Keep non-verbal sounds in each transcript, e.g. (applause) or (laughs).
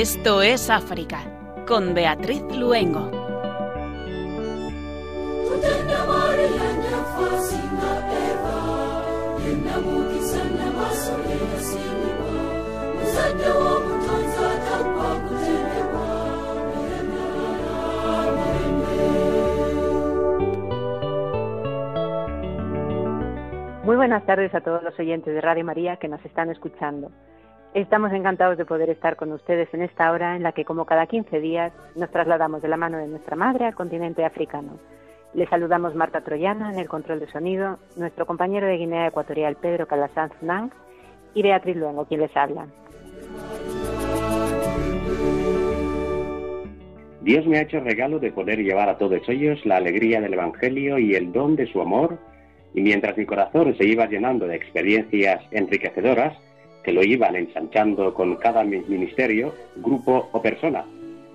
Esto es África, con Beatriz Luengo. Muy buenas tardes a todos los oyentes de Radio María que nos están escuchando. Estamos encantados de poder estar con ustedes en esta hora en la que, como cada 15 días, nos trasladamos de la mano de nuestra madre al continente africano. Les saludamos Marta Troyana en el control de sonido, nuestro compañero de Guinea Ecuatorial Pedro Calasanz Nang y Beatriz Luengo, quien les habla. Dios me ha hecho regalo de poder llevar a todos ellos la alegría del Evangelio y el don de su amor y mientras mi corazón se iba llenando de experiencias enriquecedoras, que lo iban ensanchando con cada ministerio, grupo o persona.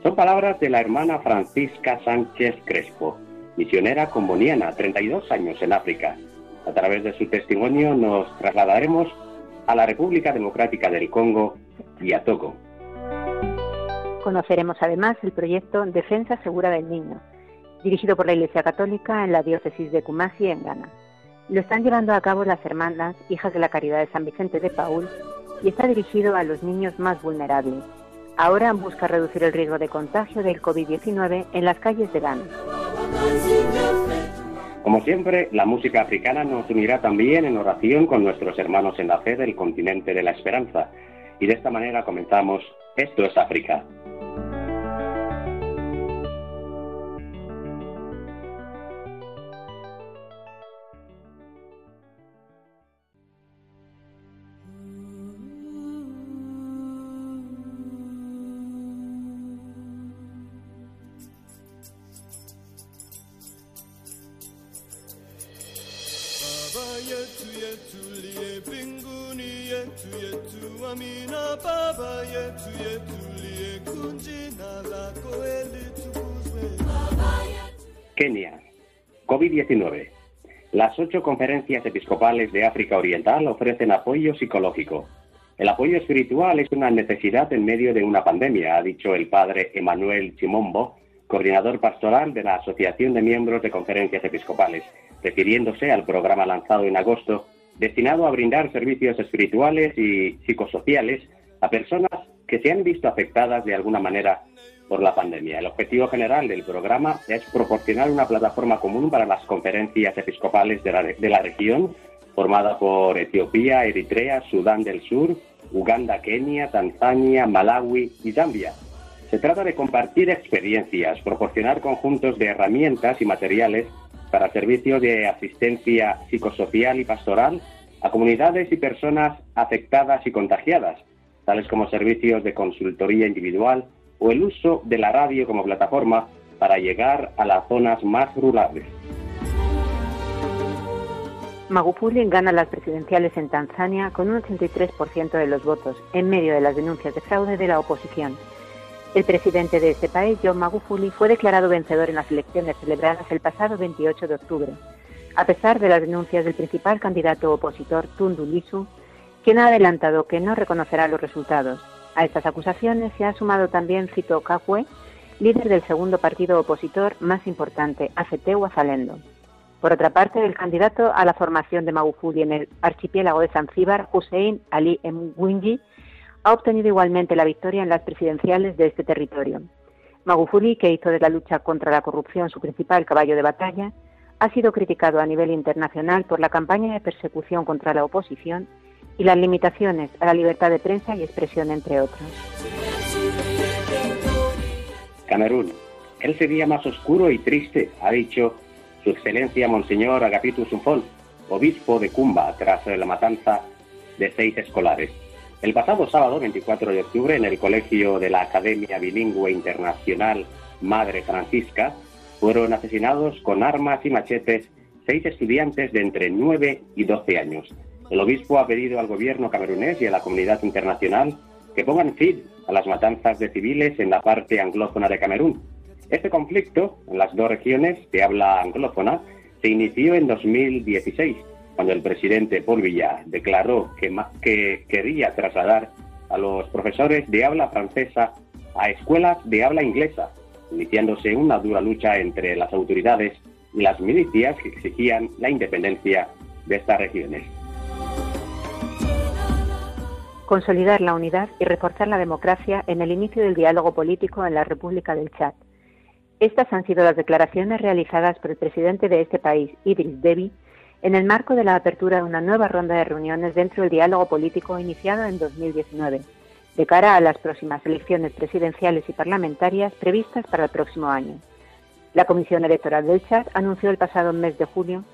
Son palabras de la hermana Francisca Sánchez Crespo, misionera comboniana, 32 años en África. A través de su testimonio nos trasladaremos a la República Democrática del Congo y a Togo. Conoceremos además el proyecto Defensa Segura del Niño, dirigido por la Iglesia Católica en la diócesis de Kumasi, en Ghana. Lo están llevando a cabo las hermanas, hijas de la Caridad de San Vicente de Paul, y está dirigido a los niños más vulnerables. Ahora busca reducir el riesgo de contagio del COVID-19 en las calles de Ghana. Como siempre, la música africana nos unirá también en oración con nuestros hermanos en la fe del continente de la esperanza. Y de esta manera comenzamos Esto es África. COVID-19. Las ocho conferencias episcopales de África Oriental ofrecen apoyo psicológico. El apoyo espiritual es una necesidad en medio de una pandemia, ha dicho el padre Emanuel Chimombo, coordinador pastoral de la Asociación de Miembros de Conferencias Episcopales, refiriéndose al programa lanzado en agosto destinado a brindar servicios espirituales y psicosociales a personas que se han visto afectadas de alguna manera por la pandemia. El objetivo general del programa es proporcionar una plataforma común para las conferencias episcopales de la, de la región, formada por Etiopía, Eritrea, Sudán del Sur, Uganda, Kenia, Tanzania, Malawi y Zambia. Se trata de compartir experiencias, proporcionar conjuntos de herramientas y materiales para servicios de asistencia psicosocial y pastoral a comunidades y personas afectadas y contagiadas, tales como servicios de consultoría individual o el uso de la radio como plataforma para llegar a las zonas más rurales. Magufuli gana las presidenciales en Tanzania con un 83% de los votos, en medio de las denuncias de fraude de la oposición. El presidente de este país, John Magufuli, fue declarado vencedor en las elecciones celebradas el pasado 28 de octubre, a pesar de las denuncias del principal candidato opositor, Tundu Lisu, quien ha adelantado que no reconocerá los resultados. A estas acusaciones se ha sumado también Fito Kakwe, líder del segundo partido opositor más importante, ACT Wazalendo. Por otra parte, el candidato a la formación de Magufuli en el archipiélago de Zanzíbar, Hussein Ali Mwingi, ha obtenido igualmente la victoria en las presidenciales de este territorio. Magufuli, que hizo de la lucha contra la corrupción su principal caballo de batalla, ha sido criticado a nivel internacional por la campaña de persecución contra la oposición y las limitaciones a la libertad de prensa y expresión, entre otros. Camerún. El sería más oscuro y triste, ha dicho su Excelencia Monseñor Agapito Sufón, obispo de Cumba, tras la matanza de seis escolares. El pasado sábado 24 de octubre, en el colegio de la Academia Bilingüe Internacional Madre Francisca, fueron asesinados con armas y machetes seis estudiantes de entre 9 y 12 años. El obispo ha pedido al gobierno camerunés y a la comunidad internacional que pongan fin a las matanzas de civiles en la parte anglófona de Camerún, este conflicto en las dos regiones de habla anglófona se inició en 2016, cuando el presidente Paul Biya declaró que, que quería trasladar a los profesores de habla francesa a escuelas de habla inglesa, iniciándose una dura lucha entre las autoridades y las milicias que exigían la independencia de estas regiones. Consolidar la unidad y reforzar la democracia en el inicio del diálogo político en la República del Chad. Estas han sido las declaraciones realizadas por el presidente de este país, Idris Deby, en el marco de la apertura de una nueva ronda de reuniones dentro del diálogo político iniciado en 2019, de cara a las próximas elecciones presidenciales y parlamentarias previstas para el próximo año. La Comisión Electoral del Chad anunció el pasado mes de junio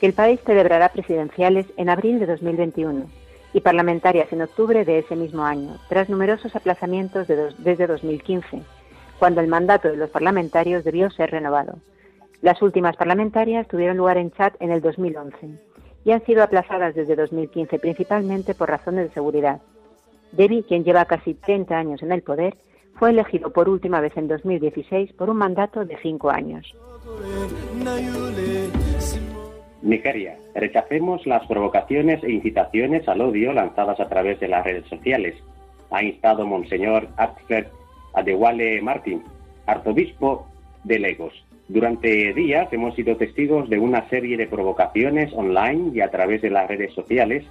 que el país celebrará presidenciales en abril de 2021 y parlamentarias en octubre de ese mismo año, tras numerosos aplazamientos desde 2015, cuando el mandato de los parlamentarios debió ser renovado. Las últimas parlamentarias tuvieron lugar en Chad en el 2011 y han sido aplazadas desde 2015 principalmente por razones de seguridad. Debbie, quien lleva casi 30 años en el poder, fue elegido por última vez en 2016 por un mandato de cinco años. Nigeria. Rechacemos las provocaciones e incitaciones al odio lanzadas a través de las redes sociales. Ha instado Monseñor Axel Adewale Martin, arzobispo de Lagos. Durante días hemos sido testigos de una serie de provocaciones online y a través de las redes sociales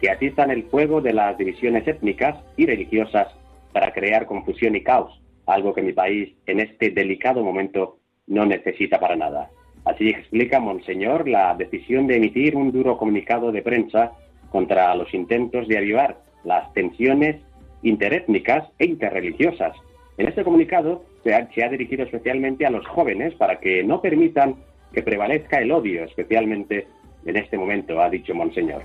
que atizan el fuego de las divisiones étnicas y religiosas para crear confusión y caos, algo que mi país en este delicado momento no necesita para nada. Así explica Monseñor la decisión de emitir un duro comunicado de prensa contra los intentos de avivar las tensiones interétnicas e interreligiosas. En este comunicado se ha, se ha dirigido especialmente a los jóvenes para que no permitan que prevalezca el odio, especialmente en este momento, ha dicho Monseñor.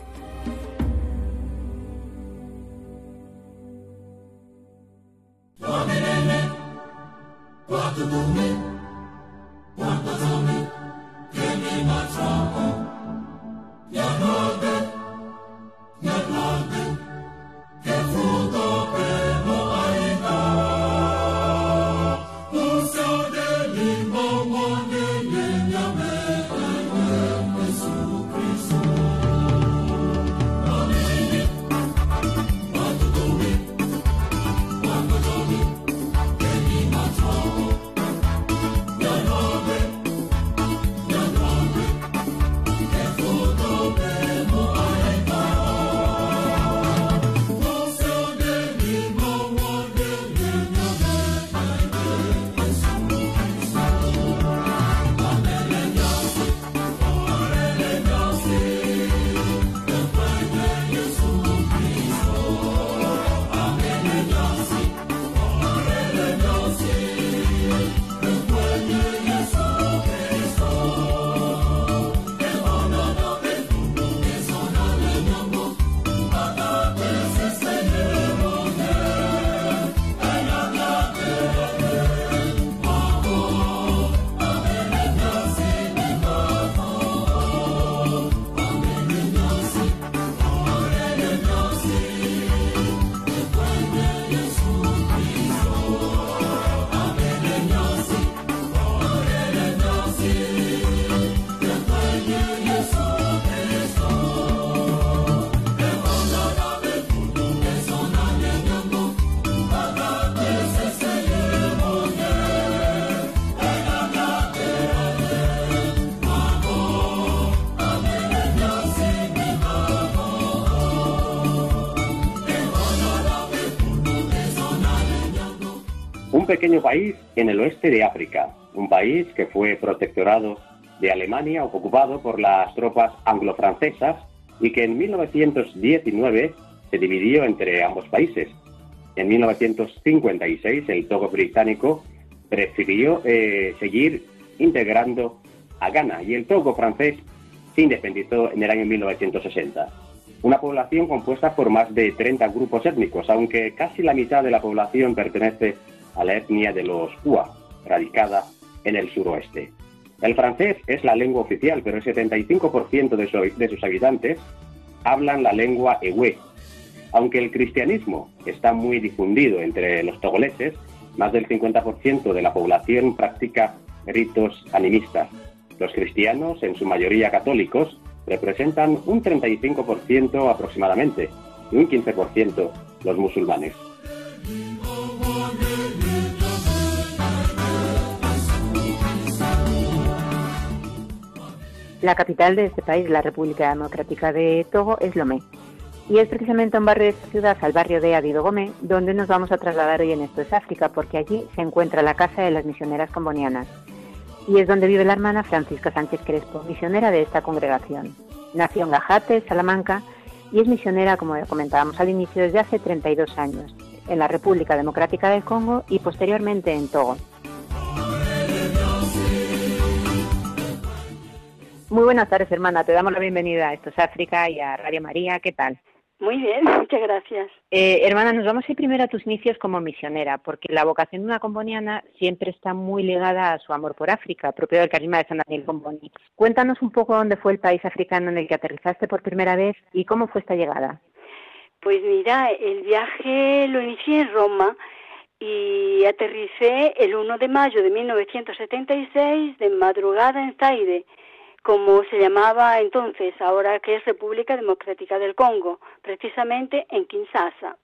Pequeño país en el oeste de África, un país que fue protectorado de Alemania, ocupado por las tropas anglo-francesas y que en 1919 se dividió entre ambos países. En 1956 el Togo británico prefirió eh, seguir integrando a Ghana y el Togo francés se independizó en el año 1960. Una población compuesta por más de 30 grupos étnicos, aunque casi la mitad de la población pertenece a la etnia de los Hua, radicada en el suroeste. El francés es la lengua oficial, pero el 75% de, de sus habitantes hablan la lengua ewe. Aunque el cristianismo está muy difundido entre los togoleses, más del 50% de la población practica ritos animistas. Los cristianos, en su mayoría católicos, representan un 35% aproximadamente y un 15% los musulmanes. La capital de este país, la República Democrática de Togo, es Lomé. Y es precisamente un barrio de esta ciudad, al barrio de Adidogomé, donde nos vamos a trasladar hoy en Esto es África, porque allí se encuentra la casa de las misioneras combonianas. Y es donde vive la hermana Francisca Sánchez Crespo, misionera de esta congregación. Nació en Gajate, Salamanca, y es misionera, como comentábamos al inicio, desde hace 32 años, en la República Democrática del Congo y posteriormente en Togo. Muy buenas tardes, hermana. Te damos la bienvenida a Esto es África y a Radio María. ¿Qué tal? Muy bien, muchas gracias. Eh, hermana, nos vamos a ir primero a tus inicios como misionera, porque la vocación de una comboniana siempre está muy ligada a su amor por África, propio del carisma de San Daniel Comboni. Cuéntanos un poco dónde fue el país africano en el que aterrizaste por primera vez y cómo fue esta llegada. Pues mira, el viaje lo inicié en Roma y aterricé el 1 de mayo de 1976 de madrugada en Zaire como se llamaba entonces, ahora que es República Democrática del Congo, precisamente en Kinshasa.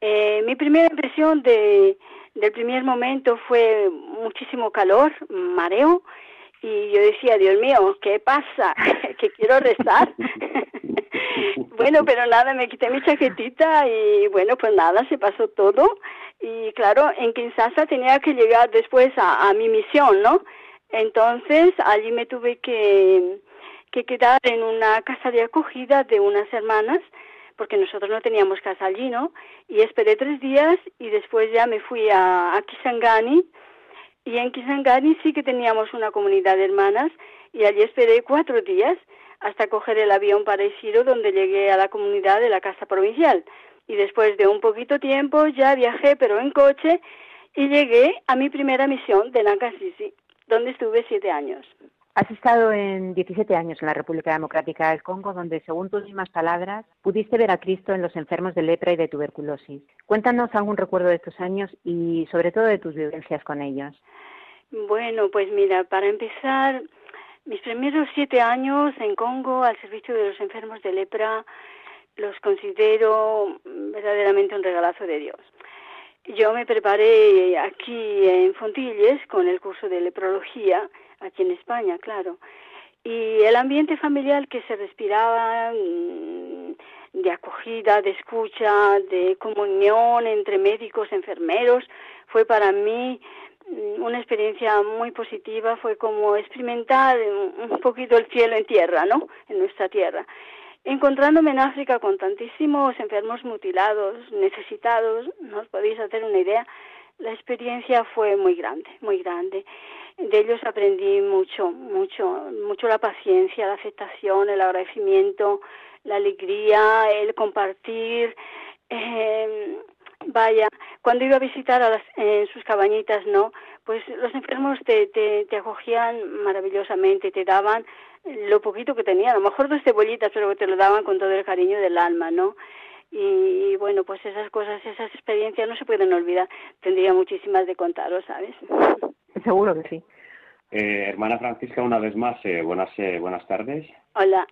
Eh, mi primera impresión de, del primer momento fue muchísimo calor, mareo, y yo decía, Dios mío, ¿qué pasa? (laughs) que quiero rezar. (laughs) bueno, pero nada, me quité mi chaquetita y bueno, pues nada, se pasó todo. Y claro, en Kinshasa tenía que llegar después a, a mi misión, ¿no? Entonces allí me tuve que, que quedar en una casa de acogida de unas hermanas, porque nosotros no teníamos casa allí, ¿no? Y esperé tres días y después ya me fui a, Kisangani. Y en Kisangani sí que teníamos una comunidad de hermanas y allí esperé cuatro días hasta coger el avión para Isiro, donde llegué a la comunidad de la Casa Provincial. Y después de un poquito tiempo ya viajé, pero en coche, y llegué a mi primera misión de Nankasisi donde estuve siete años. Has estado en 17 años en la República Democrática del Congo, donde, según tus mismas palabras, pudiste ver a Cristo en los enfermos de lepra y de tuberculosis. Cuéntanos algún recuerdo de estos años y, sobre todo, de tus vivencias con ellos. Bueno, pues mira, para empezar, mis primeros siete años en Congo al servicio de los enfermos de lepra los considero verdaderamente un regalazo de Dios. Yo me preparé aquí en Fontilles con el curso de leprología, aquí en España, claro. Y el ambiente familiar que se respiraba mm, de acogida, de escucha, de comunión entre médicos, enfermeros, fue para mí mm, una experiencia muy positiva, fue como experimentar un poquito el cielo en tierra, ¿no? En nuestra tierra encontrándome en África con tantísimos enfermos mutilados, necesitados, no podéis hacer una idea, la experiencia fue muy grande, muy grande. De ellos aprendí mucho, mucho, mucho la paciencia, la aceptación, el agradecimiento, la alegría, el compartir. Eh, vaya, cuando iba a visitar a las, en sus cabañitas, ¿no? Pues los enfermos te, te, te acogían maravillosamente, te daban lo poquito que tenía, a lo mejor dos cebollitas, pero que te lo daban con todo el cariño del alma, ¿no? Y, bueno, pues esas cosas, esas experiencias no se pueden olvidar. Tendría muchísimas de contaros, ¿sabes? (laughs) Seguro que sí. Eh, hermana Francisca, una vez más, eh, buenas, eh, buenas tardes. Hola.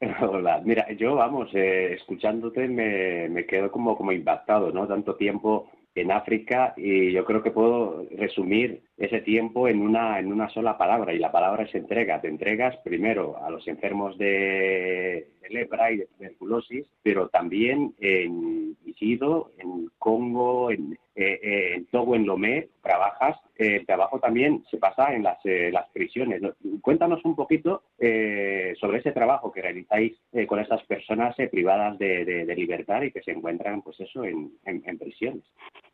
(laughs) Hola. Mira, yo, vamos, escuchándote me, me quedo como, como impactado, ¿no? Tanto tiempo en África y yo creo que puedo resumir ese tiempo en una, en una sola palabra y la palabra es entrega. Te entregas primero a los enfermos de, lepra y de tuberculosis, pero también en Isidro, en Congo, en, eh, eh, en Togo, en Lomé, trabajas. Eh, el trabajo también se pasa en las, las prisiones. Cuéntanos un poquito sobre ese trabajo que realizáis con esas personas privadas de, libertad y que se encuentran, pues eso, en, en prisiones.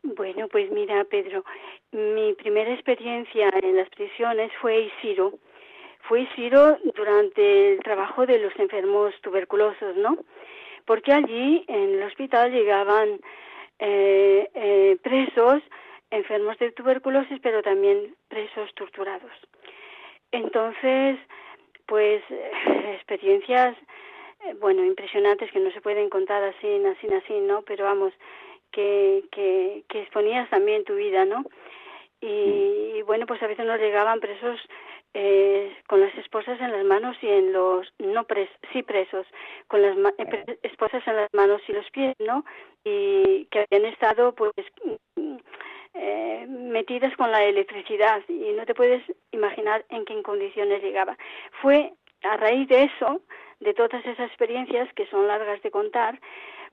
Bueno, pues mira, Pedro, mi primera experiencia en las prisiones fue Isiro. Fue Isiro durante el trabajo de los enfermos tuberculosos, ¿no? Porque allí en el hospital llegaban eh, eh, presos enfermos de tuberculosis, pero también presos torturados. Entonces, pues (laughs) experiencias, eh, bueno, impresionantes que no se pueden contar así, así, así, ¿no? Pero vamos, que, que, que exponías también tu vida, ¿no? Y, bueno, pues a veces nos llegaban presos eh, con las esposas en las manos y en los, no pres, sí presos, con las esposas en las manos y los pies, ¿no? Y que habían estado pues eh, metidas con la electricidad y no te puedes imaginar en qué condiciones llegaba. Fue a raíz de eso, de todas esas experiencias que son largas de contar,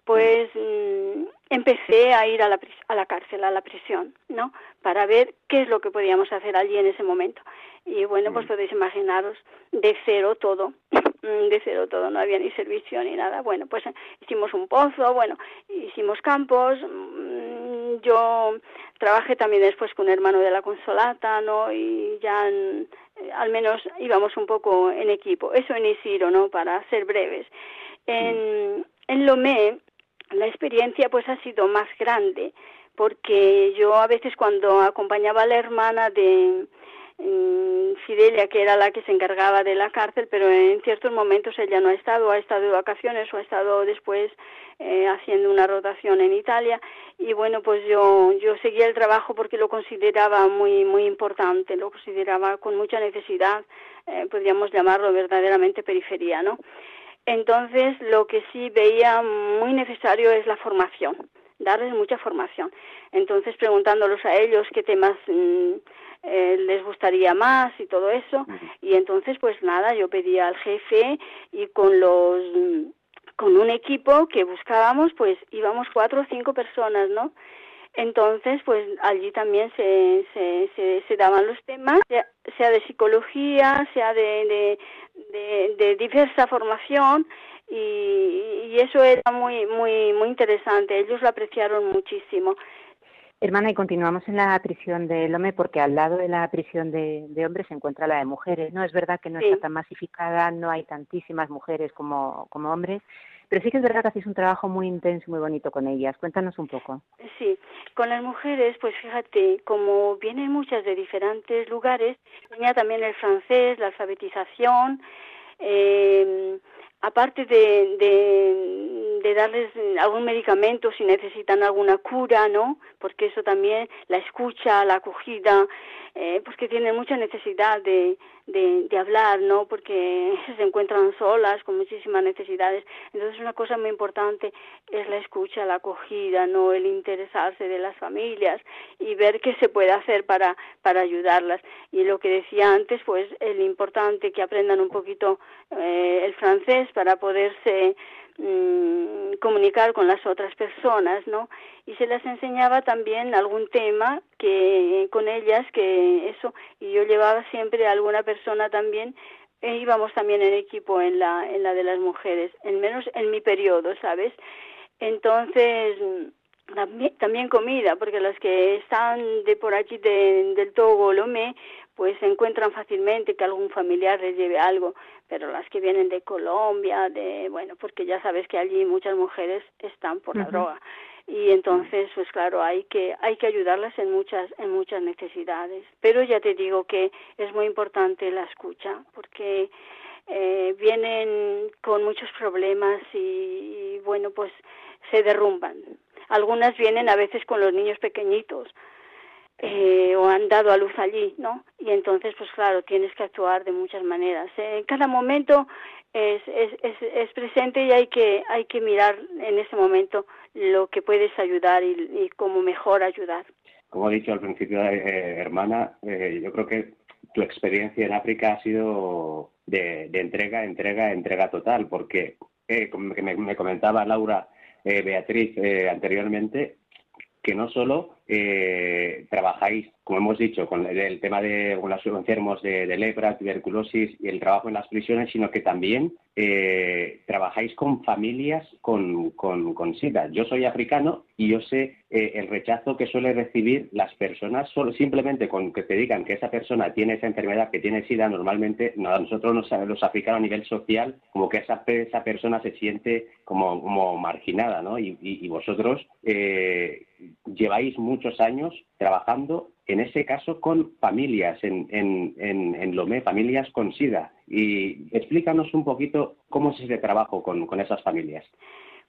pues mm, empecé a ir a la, a la cárcel, a la prisión, ¿no? Para ver qué es lo que podíamos hacer allí en ese momento. Y bueno, pues podéis imaginaros de cero todo, (laughs) de cero todo, no había ni servicio ni nada. Bueno, pues hicimos un pozo, bueno, hicimos campos, mm, yo trabajé también después con un hermano de la Consolata, ¿no? Y ya al menos íbamos un poco en equipo. Eso en Isiro, ¿no? Para ser breves. En, en Lomé la experiencia pues ha sido más grande porque yo a veces cuando acompañaba a la hermana de mm, Fidelia, que era la que se encargaba de la cárcel, pero en ciertos momentos ella no ha estado, ha estado de vacaciones o ha estado después eh, haciendo una rotación en Italia y bueno, pues yo yo seguía el trabajo porque lo consideraba muy muy importante, lo consideraba con mucha necesidad, eh, podríamos llamarlo verdaderamente periferia, ¿no? Entonces, lo que sí veía muy necesario es la formación, darles mucha formación. Entonces, preguntándolos a ellos qué temas mm, eh, les gustaría más y todo eso. Y entonces, pues nada, yo pedía al jefe y con los con un equipo que buscábamos, pues íbamos cuatro o cinco personas, ¿no? Entonces, pues allí también se, se, se, daban los temas, sea, de psicología, sea de, de, de, diversa formación, y, y, eso era muy, muy, muy interesante. Ellos lo apreciaron muchísimo. Hermana, y continuamos en la prisión de Lome porque al lado de la prisión de, de hombres se encuentra la de mujeres. No es verdad que no está tan masificada, no hay tantísimas mujeres como, como hombres, pero sí que es verdad que hacéis un trabajo muy intenso y muy bonito con ellas. Cuéntanos un poco. Sí, con las mujeres, pues fíjate, como vienen muchas de diferentes lugares, tenía también el francés, la alfabetización, eh, aparte de, de, de, darles algún medicamento si necesitan alguna cura, ¿no? Porque eso también, la escucha, la acogida, eh, porque tienen mucha necesidad de, de, de, hablar, ¿no? Porque (laughs) se encuentran solas, con muchísimas necesidades. Entonces, una cosa muy importante es la escucha, la acogida, ¿no? El interesarse de las familias y ver qué se puede hacer para, para ayudarlas. Y lo que decía antes, pues, el importante que aprendan un poquito eh, el francés para poderse Mm, comunicar con las otras personas, ¿no? Y se les enseñaba también algún tema que con ellas que eso y yo llevaba siempre a alguna persona también e íbamos también en equipo en la en la de las mujeres, en menos en mi periodo, ¿sabes? Entonces también, comida, porque las que están de por allí de, del Togo, Lomé, pues se encuentran fácilmente que algún familiar les lleve algo, pero las que vienen de Colombia, de bueno, porque ya sabes que allí muchas mujeres están por la droga. Y entonces pues claro hay que hay que ayudarlas en muchas en muchas necesidades. Pero ya te digo que es muy importante la escucha porque eh, vienen con muchos problemas y bueno pues se derrumban. Algunas vienen a veces con los niños pequeñitos eh, o han dado a luz allí, ¿no? Y entonces, pues claro, tienes que actuar de muchas maneras. En cada momento es, es, es, es, presente y hay que, hay que mirar en ese momento lo que puedes ayudar y, y cómo mejor ayudar. Como he dicho al principio, eh, hermana, eh, yo creo que tu experiencia en África ha sido de, entrega, entrega, entrega total, porque eh, como me, me comentaba Laura eh, Beatriz eh, anteriormente, que no solo eh, trabajáis, como hemos dicho, con el, tema de los enfermos de, lepra, tuberculosis y el trabajo en las prisiones, sino que también eh, trabajáis con familias con, con, con, SIDA. Yo soy africano y yo sé eh, el rechazo que suele recibir las personas solo simplemente con que te digan que esa persona tiene esa enfermedad, que tiene SIDA, normalmente nosotros nos, los africanos a nivel social, como que esa, esa persona se siente como, marginada, ¿no? Y, vosotros eh, lleváis muchos años trabajando, en ese caso, con familias en, en, en, Lomé, familias con SIDA. Y explícanos un poquito cómo es ese trabajo con, con esas familias.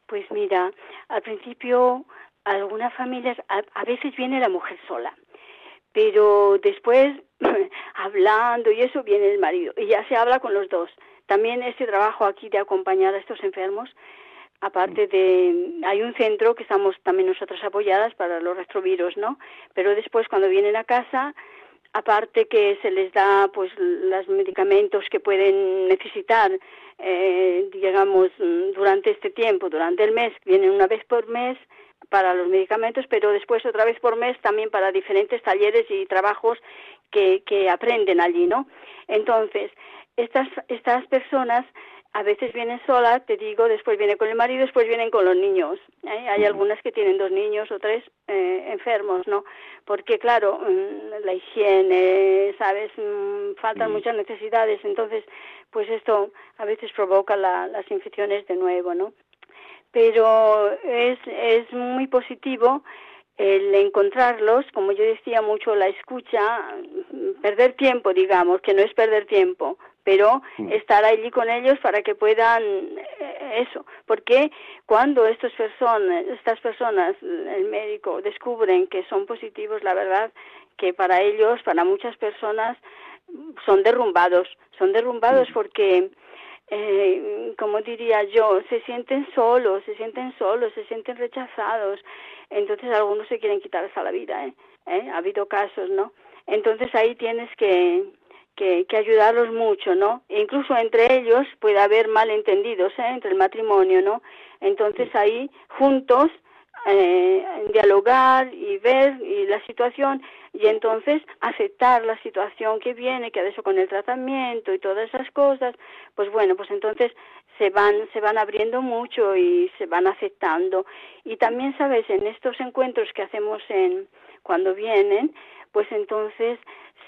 Pues mira, al principio algunas familias, a, a veces viene la mujer sola, pero después (clears throat) hablando y eso viene el marido y ya se habla con los dos. También este trabajo aquí de acompañar a estos enfermos aparte de hay un centro que estamos también nosotras apoyadas para los retrovirus, ¿no? Pero después cuando vienen a casa aparte que se les da pues los medicamentos que pueden necesitar eh, digamos durante este tiempo durante el mes vienen una vez por mes para los medicamentos pero después otra vez por mes también para diferentes talleres y trabajos que, que aprenden allí no entonces estas estas personas a veces vienen solas, te digo, después viene con el marido, después vienen con los niños. ¿eh? Hay algunas que tienen dos niños o tres eh, enfermos, ¿no? Porque, claro, mm, la higiene, ¿sabes? Mm, faltan muchas necesidades, entonces, pues esto a veces provoca las infecciones de nuevo, ¿no? Pero es, es muy positivo el encontrarlos, como yo decía mucho, la escucha, mm, perder tiempo, digamos, que no es perder tiempo, pero mm. estar allí con ellos para que puedan eh, eso, porque cuando estas personas, estas personas, el médico descubren que son positivos, la verdad que para ellos, para muchas personas, son derrumbados, son derrumbados mm. porque eh, como diría yo, se sienten solos, se sienten solos, se sienten rechazados. Entonces algunos se quieren quitar hasta la vida, ¿eh? ¿Eh? Ha habido casos, ¿no? Entonces ahí tienes que, que, que, ayudarlos mucho, ¿no? E incluso entre ellos puede haber malentendidos, ¿eh? Entre el matrimonio, ¿no? Entonces ahí juntos eh, dialogar y ver y la situación y entonces aceptar la situación que viene, que eso con el tratamiento y todas esas cosas, pues bueno, pues entonces se van se van abriendo mucho y se van aceptando y también sabes en estos encuentros que hacemos en cuando vienen, pues entonces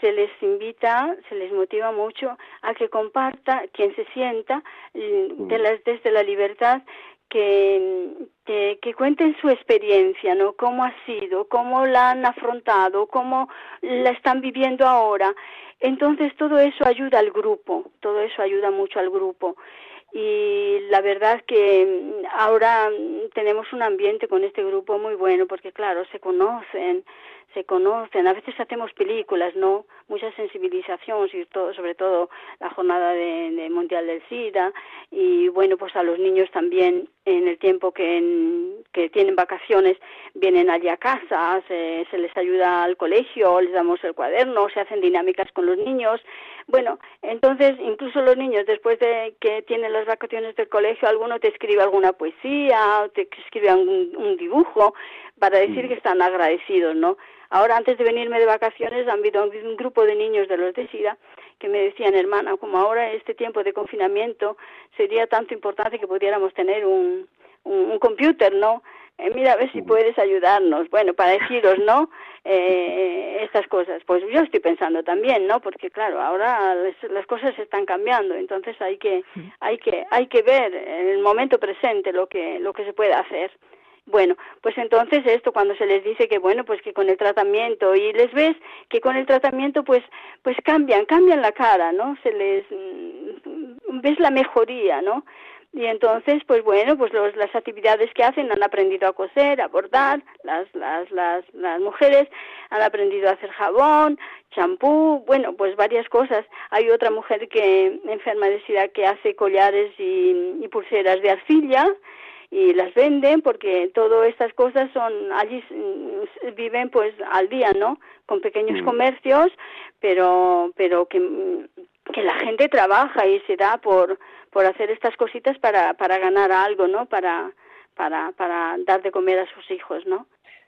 se les invita, se les motiva mucho a que comparta quien se sienta mm, de las, desde la libertad que, que, cuenten su experiencia, ¿no? Cómo ha sido, cómo la han afrontado, cómo la están viviendo ahora. Entonces todo eso ayuda al grupo, todo eso ayuda mucho al grupo. Y la verdad que ahora tenemos un ambiente con este grupo muy bueno porque claro, se conocen, se conocen, a veces hacemos películas, ¿no? Mucha sensibilización, sobre todo la jornada de, Mundial del SIDA, y bueno, pues a los niños también en el tiempo que, que tienen vacaciones vienen allí a casa, se, se les ayuda al colegio, les damos el cuaderno, se hacen dinámicas con los niños. Bueno, entonces incluso los niños después de que tienen las vacaciones del colegio, alguno te escribe alguna poesía, te escribe un, un dibujo para decir mm. que están agradecidos, ¿no? Ahora, antes de venirme de vacaciones, han habido un grupo de niños de los de SIDA que me decían, hermana, como ahora este tiempo de confinamiento sería tanto importante que pudiéramos tener un, un, computer, ¿no? Eh, mira, a ver si puedes ayudarnos, bueno, para deciros, ¿no? (laughs) Eh, estas cosas. Pues yo estoy pensando también, ¿no? Porque claro, ahora las cosas están cambiando, entonces hay que, hay que, hay que ver en el momento presente lo que, lo que se puede hacer. Bueno, pues entonces esto cuando se les dice que bueno, pues que con el tratamiento y les ves que con el tratamiento pues pues cambian, cambian la cara, ¿no? Se les mm, ves la mejoría, ¿no? Y entonces, pues bueno, pues los, las actividades que hacen han aprendido a coser, a bordar, las, las, las, las mujeres han aprendido a hacer jabón, champú, bueno, pues varias cosas. Hay otra mujer que enferma de sida que hace collares y, y pulseras de arcilla, y las venden porque todas estas cosas son allí mm, viven pues al día no con pequeños mm. comercios pero pero que que la gente trabaja y se da por por hacer estas cositas para para ganar algo no para para para dar de comer a sus hijos no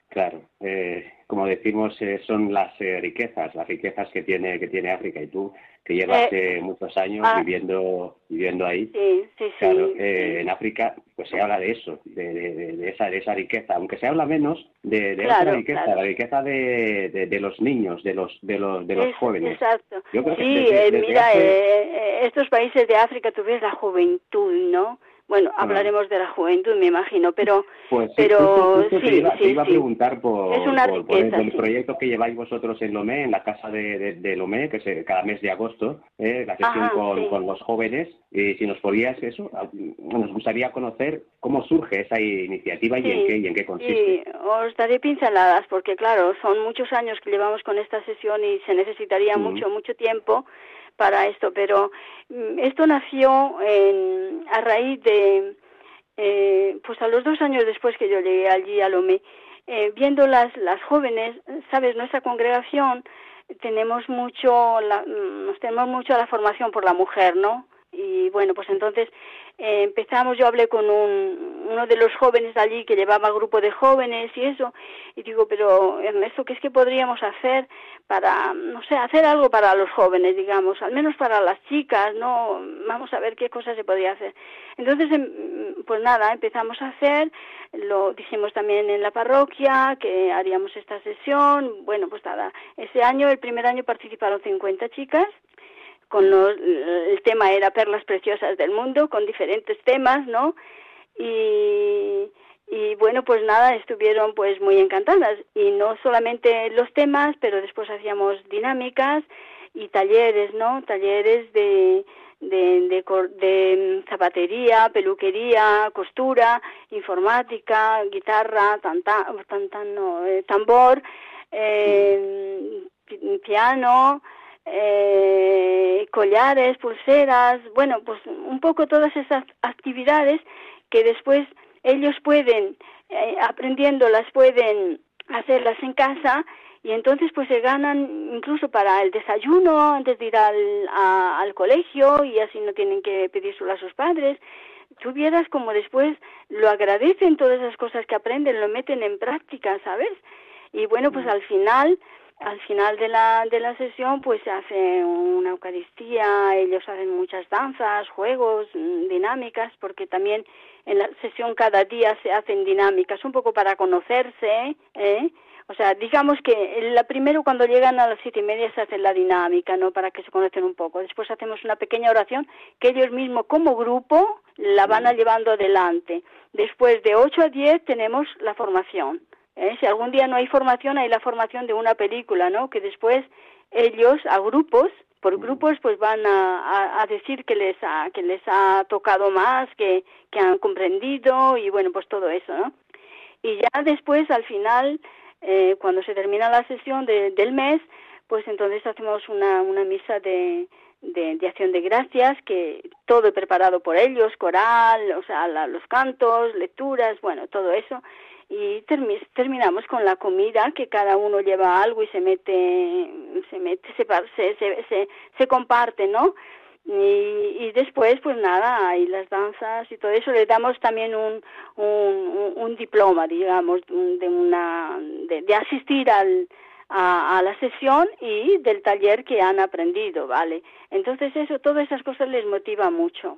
Claro, eh, como decimos, eh, son las eh, riquezas, las riquezas que tiene que tiene África. Y tú que llevas eh, muchos años ah, viviendo viviendo ahí. Sí, sí, sí. Claro, en África pues se habla de eso, de, de, esa de esa riqueza, aunque se habla menos de, de esa riqueza, la riqueza de, de, los niños, de los de los de los jóvenes. Exacto. sí, mira, estos países de África tú ves la juventud, ¿no? Bueno, hablaremos de la juventud, me imagino, pero pues pero sí, te iba, a preguntar por, el, proyecto que lleváis vosotros en Lomé, en la casa de, de, Lomé, que es cada mes de agosto, eh, la sesión con, los jóvenes, y si nos podías eso, nos gustaría conocer cómo surge esa iniciativa y en qué y en qué consiste. Sí, os daré pinceladas porque claro, son muchos años que llevamos con esta sesión y se necesitaría mucho mucho tiempo para esto, pero mm, esto nació en, a raíz de, eh, pues a los dos años después que yo llegué allí a Lomé, eh, viendo las, las jóvenes, sabes, nuestra congregación tenemos mucho, la, nos tenemos mucho la formación por la mujer, ¿no? Y bueno, pues entonces eh, empezamos, yo hablé con un, uno de los jóvenes allí que llevaba grupo de jóvenes y eso, y digo, pero Ernesto, ¿qué es que podríamos hacer para, no sé, hacer algo para los jóvenes, digamos, al menos para las chicas, ¿no? Vamos a ver qué cosas se podía hacer. Entonces, em, pues nada, empezamos a hacer, lo dijimos también en la parroquia, que haríamos esta sesión, bueno, pues nada, ese año, el primer año participaron 50 chicas, con los, el tema era perlas preciosas del mundo, con diferentes temas, ¿no? Y, y bueno, pues nada, estuvieron pues muy encantadas. Y no solamente los temas, pero después hacíamos dinámicas y talleres, ¿no? Talleres de, de, de, zapatería, peluquería, costura, informática, guitarra, tanta, no, eh, tambor, eh, piano, eh, collares, pulseras, bueno, pues un poco todas esas actividades que después ellos pueden, eh, aprendiéndolas, pueden hacerlas en casa y entonces pues se ganan incluso para el desayuno antes de ir al, al colegio y así no tienen que pedírselo a sus padres. Tú vieras como después lo agradecen todas esas cosas que aprenden, lo meten en práctica, ¿sabes? Y bueno, pues mm. al final al final de la, de la sesión pues se hace una Eucaristía, ellos hacen muchas danzas, juegos, mm, dinámicas, porque también en la sesión cada día se hacen dinámicas, un poco para conocerse, ¿eh? O sea, digamos que la primero cuando llegan a las siete y media se hace la dinámica, ¿no? Para que se conozcan un poco. Después hacemos una pequeña oración que ellos mismos como grupo la van a llevando adelante. Después de ocho a diez tenemos la formación. ¿Eh? Si algún día no hay formación, hay la formación de una película, ¿no? Que después ellos, a grupos, por grupos, pues van a, a, decir que les ha, que les ha tocado más, que, que han comprendido y bueno, pues todo eso, ¿no? Y ya después, al final, eh, cuando se termina la sesión de, del mes, pues entonces hacemos una, una misa de, de, de, acción de gracias, que todo preparado por ellos, coral, o sea, los cantos, lecturas, bueno, todo eso y terminamos con la comida que cada uno lleva algo y se mete se mete se se se, se, comparte no y, y, después pues nada hay las danzas y todo eso. Le damos también un un, un diploma digamos de una de, de asistir al a, a, la sesión y del taller que han aprendido vale entonces eso todas esas cosas les motiva mucho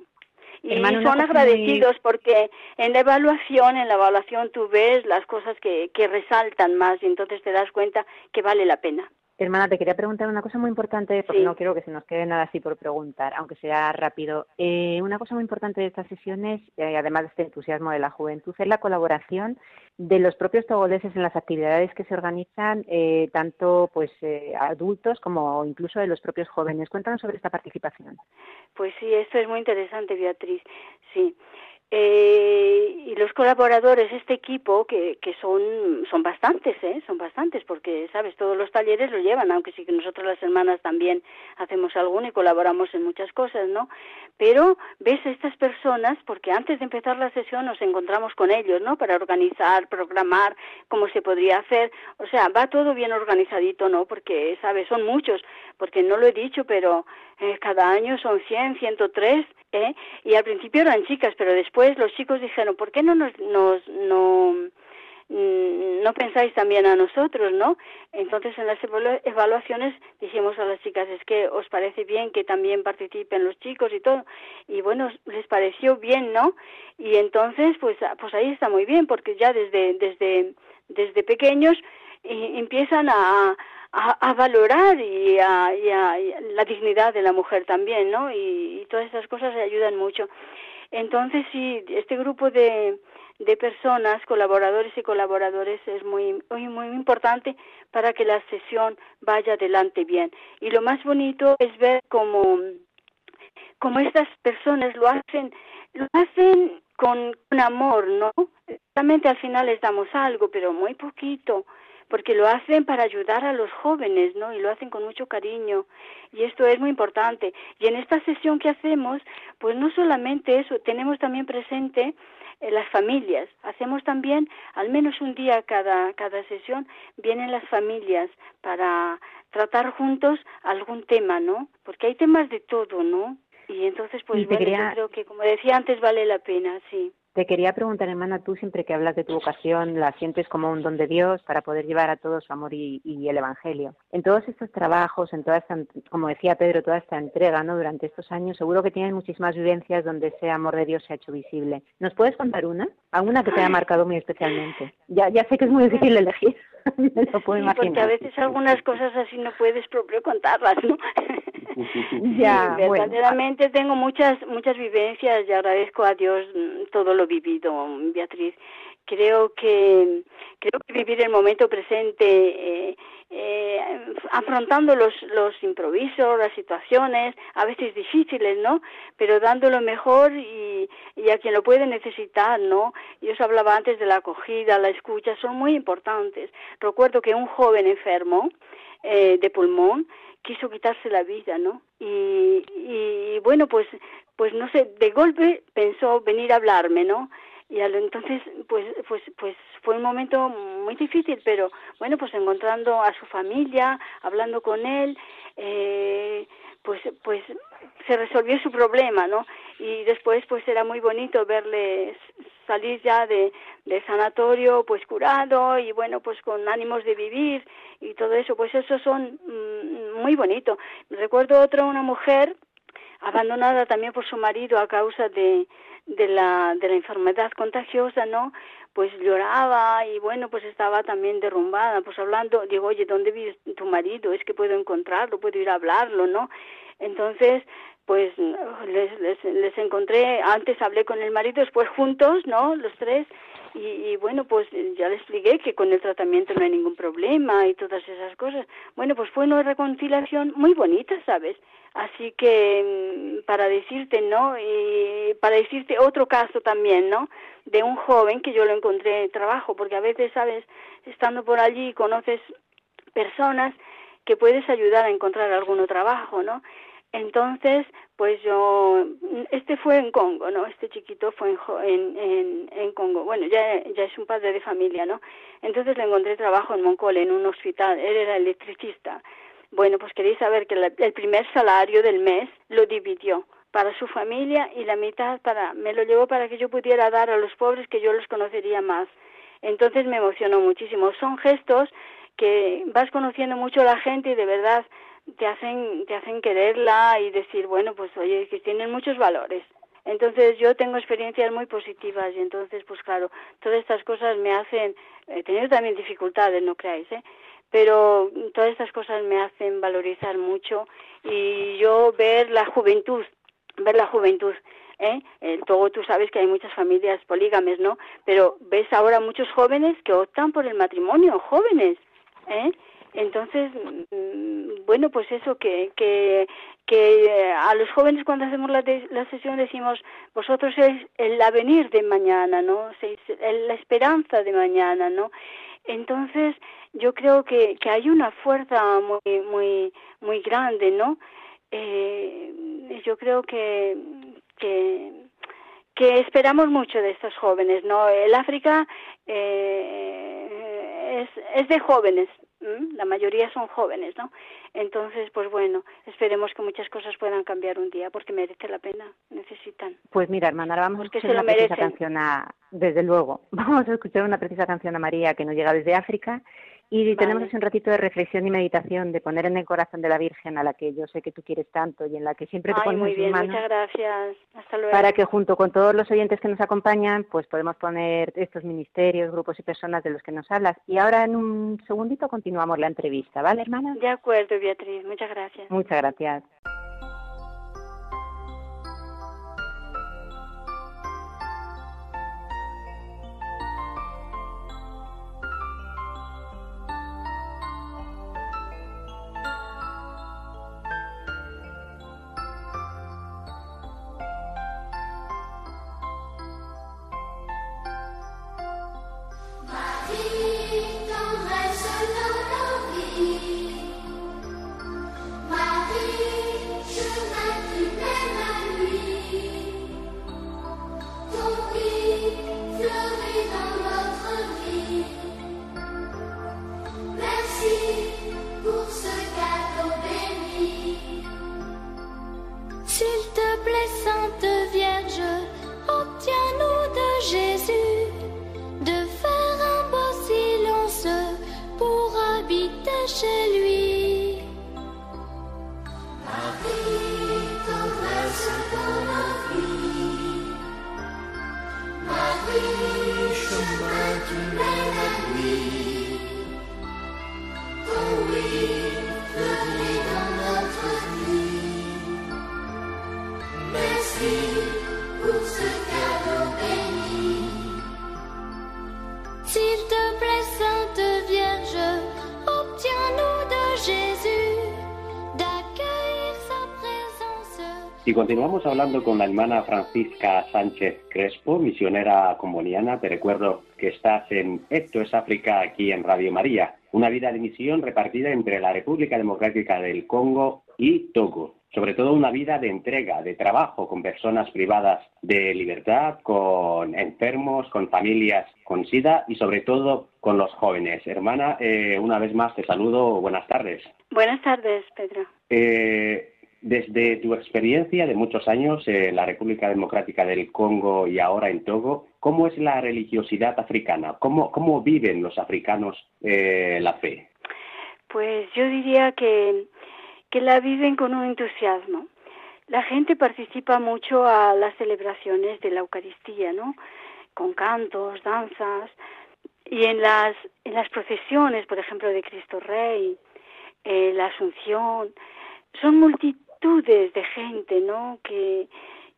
y son agradecidos porque en la evaluación, en la evaluación tú ves las cosas que, que resaltan más y entonces te das cuenta que vale la pena. Hermana, te quería preguntar una cosa muy importante, porque no quiero que se nos quede nada así por preguntar, aunque sea rápido. Eh, una cosa muy importante de estas sesiones, eh, además de este entusiasmo de la juventud, es la colaboración de los propios togoleses en las actividades que se organizan, eh, tanto pues adultos como incluso de los propios jóvenes. Cuéntanos sobre esta participación. Pues sí, esto es muy interesante, Beatriz. Sí. Eh, y los colaboradores, este equipo, que, que son, son bastantes, ¿eh? son bastantes, porque, sabes, todos los talleres lo llevan, aunque sí que nosotros las hermanas también hacemos alguno y colaboramos en muchas cosas, ¿no? Pero ves a estas personas, porque antes de empezar la sesión nos encontramos con ellos, ¿no? Para organizar, programar, cómo se podría hacer, o sea, va todo bien organizadito, ¿no? Porque, sabes, son muchos, porque no lo he dicho, pero eh, cada año son 100, 103, ¿eh? Y al principio eran chicas, pero después los chicos dijeron, ¿por qué no nos, nos no, mm, no pensáis también a nosotros, ¿no? Entonces en las evaluaciones dijimos a las chicas, es que os parece bien que también participen los chicos y todo, y bueno, les pareció bien, ¿no? Y entonces, pues, pues ahí está muy bien, porque ya desde, desde, desde pequeños empiezan a, a, valorar y a, la dignidad de la mujer también, ¿no? Y, todas esas cosas ayudan mucho. Entonces, sí, este grupo de, de personas, colaboradores y colaboradores, es muy, muy, importante para que la sesión vaya adelante bien. Y lo más bonito es ver cómo, cómo estas personas lo hacen, lo hacen con, con amor, ¿no? Realmente al final les damos algo, pero muy poquito porque lo hacen para ayudar a los jóvenes, ¿no? Y lo hacen con mucho cariño. Y esto es muy importante. Y en esta sesión que hacemos, pues no solamente eso, tenemos también presente eh, las familias. Hacemos también, al menos un día cada, cada sesión, vienen las familias para, tratar juntos algún tema, ¿no? Porque hay temas de todo, ¿no? Y entonces, pues bueno, yo creo que, como decía antes, vale la pena, sí. Te quería preguntar, hermana, tú siempre que hablas de tu vocación, la sientes como un don de Dios para poder llevar a todos su amor y, el Evangelio. En todos estos trabajos, en toda esta, como decía Pedro, toda esta entrega, ¿no? Durante estos años, seguro que tienes muchísimas vivencias donde ese amor de Dios se ha hecho visible. ¿Nos puedes contar una? ¿Alguna que te haya marcado muy especialmente? Ya, ya sé que es muy difícil elegir, (laughs) me lo puedo imaginar. Porque a veces algunas cosas así no puedes propio contarlas, ¿no? (laughs) ya, verdaderamente tengo muchas muchas vivencias y agradezco a Dios mm, todo lo vivido, Beatriz. Creo que creo que vivir el momento presente, eh, eh, afrontando los los improvisos, las situaciones, a veces difíciles, ¿no? Pero dando lo mejor y, y a quien lo puede necesitar, ¿no? Yo os hablaba antes de la acogida, la escucha, son muy importantes. Recuerdo que un joven enfermo eh, de pulmón quiso quitarse la vida, ¿no? Y, y bueno, pues, pues no sé, de golpe pensó venir a hablarme, ¿no? Y entonces, pues, pues, pues fue un momento muy difícil, pero bueno, pues encontrando a su familia, hablando con él, eh, pues, pues se resolvió su problema, ¿no? Y después, pues era muy bonito verle salir ya de, del sanatorio, pues curado y bueno, pues con ánimos de vivir y todo eso, pues eso son mm, muy bonito. Recuerdo otra, una mujer abandonada también por su marido a causa de, de la, de la enfermedad contagiosa, ¿no? Pues lloraba y bueno, pues estaba también derrumbada, pues hablando, digo, oye, ¿dónde vive tu marido? Es que puedo encontrarlo, puedo ir a hablarlo, ¿no? Entonces, pues les, les, les encontré, antes hablé con el marido, después juntos, ¿no? Los tres, y, bueno, pues ya le expliqué que con el tratamiento no hay ningún problema y todas esas cosas. Bueno, pues fue una reconciliación muy bonita, ¿sabes? Así que mm, para decirte, ¿no? Y para decirte otro caso también, ¿no? De un joven que yo lo encontré en trabajo, porque a veces, ¿sabes? Estando por allí conoces personas que puedes ayudar a encontrar algún trabajo, ¿no? Entonces, pues yo, este fue en Congo, ¿no? Este chiquito fue en, en, en, Congo. Bueno, ya, ya es un padre de familia, ¿no? Entonces le encontré trabajo en Moncol, en un hospital. Él era electricista. Bueno, pues queréis saber que el primer salario del mes lo dividió para su familia y la mitad para, me lo llevó para que yo pudiera dar a los pobres que yo los conocería más. Entonces me emocionó muchísimo. Son gestos que vas conociendo mucho a la gente y de verdad te hacen, te hacen quererla y decir, bueno, pues oye, que tienen muchos valores. Entonces yo tengo experiencias muy positivas y entonces, pues claro, todas estas cosas me hacen, he tenido también dificultades, no creáis, ¿eh? Pero todas estas cosas me hacen valorizar mucho y yo ver la juventud, ver la juventud, ¿eh? Todo tú sabes que hay muchas familias polígames, ¿no? Pero ves ahora muchos jóvenes que optan por el matrimonio, jóvenes, ¿eh? Entonces, mm, bueno, pues eso, que, que, que eh, a los jóvenes cuando hacemos la, la sesión decimos, vosotros sois el avenir de mañana, ¿no? Sois la esperanza de mañana, ¿no? Entonces, yo creo que, que hay una fuerza muy, muy, muy grande, ¿no? Eh, yo creo que, que, que esperamos mucho de estos jóvenes, ¿no? El África eh, es, es de jóvenes, la mayoría son jóvenes, ¿no? Entonces, pues bueno, esperemos que muchas cosas puedan cambiar un día porque merece la pena, necesitan. Pues mira, hermana, (laughs) vamos a escuchar una precisa canción a, desde luego, vamos a escuchar una precisa canción a María que nos llega desde África y tenemos así un ratito de reflexión y meditación, de poner en el corazón de la Virgen, a la que yo sé que tú quieres tanto y en la que siempre te Ay, pones muy bien, muchas gracias. Hasta luego. Para que junto con todos los oyentes que nos acompañan, pues podemos poner estos ministerios, grupos y personas de los que nos hablas. Y ahora en un segundito continuamos la entrevista, ¿vale, hermana? De acuerdo, Beatriz. Muchas gracias. Muchas gracias. Y continuamos hablando con la hermana Francisca Sánchez Crespo, misionera comboniana. Te recuerdo que estás en Esto es África aquí en Radio María, una vida de misión repartida entre la República Democrática del Congo y Togo. Sobre todo una vida de entrega, de trabajo con personas privadas de libertad, con enfermos, con familias con SIDA y sobre todo con los jóvenes. Hermana, eh, una vez más te saludo. Buenas tardes. Buenas tardes, Pedro. Eh, desde tu experiencia de muchos años en la República Democrática del Congo y ahora en Togo, ¿cómo es la religiosidad africana? ¿Cómo, viven los africanos eh, la fe? Pues yo diría que, que la viven con un entusiasmo. La gente participa mucho a las celebraciones de la Eucaristía, ¿no? Con cantos, danzas y en las en las procesiones, por ejemplo, de Cristo Rey, eh, la Asunción, son multitud de gente, ¿no? Que,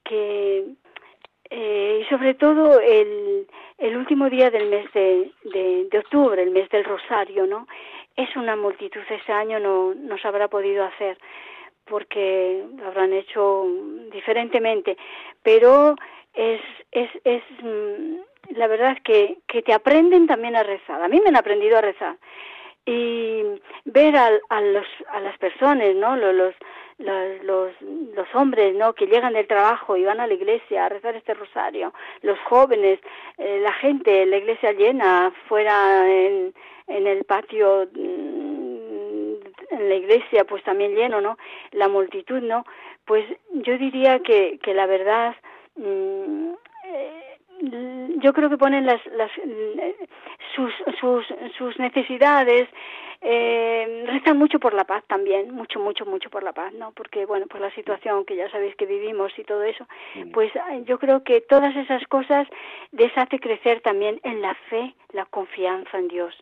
que eh, y sobre todo el, el último día del mes de, de, octubre, el mes del Rosario, ¿no? Es una multitud, ese año no, no se habrá podido hacer porque lo habrán hecho diferentemente, pero es, es, es mm, la verdad que, que te aprenden también a rezar. A mí me han aprendido a rezar y ver a, a, los, a las personas, ¿no? Los, los, los, hombres, ¿no? Que llegan del trabajo y van a la iglesia a rezar este rosario, los jóvenes, eh, la gente, la iglesia llena, fuera en, en el patio, mm, en la iglesia, pues también lleno, ¿no? La multitud, ¿no? Pues yo diría que, que la verdad, mm, eh, yo creo que ponen las, las sus, sus, sus necesidades eh, rezan mucho por la paz también mucho mucho mucho por la paz no porque bueno por la situación que ya sabéis que vivimos y todo eso pues yo creo que todas esas cosas les hace crecer también en la fe la confianza en Dios